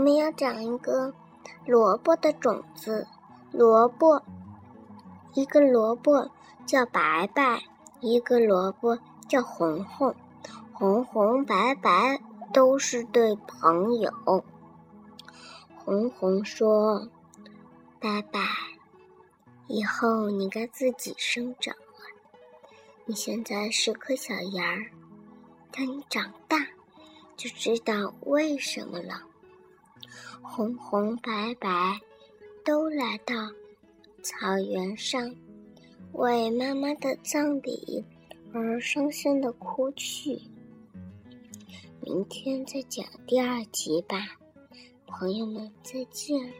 我们要讲一个萝卜的种子。萝卜，一个萝卜叫白白，一个萝卜叫红红。红红白白都是对朋友。红红说：“白白，以后你该自己生长了。你现在是颗小芽儿，等你长大，就知道为什么了。”红红白白都来到草原上，为妈妈的葬礼而伤心的哭泣。明天再讲第二集吧，朋友们再见。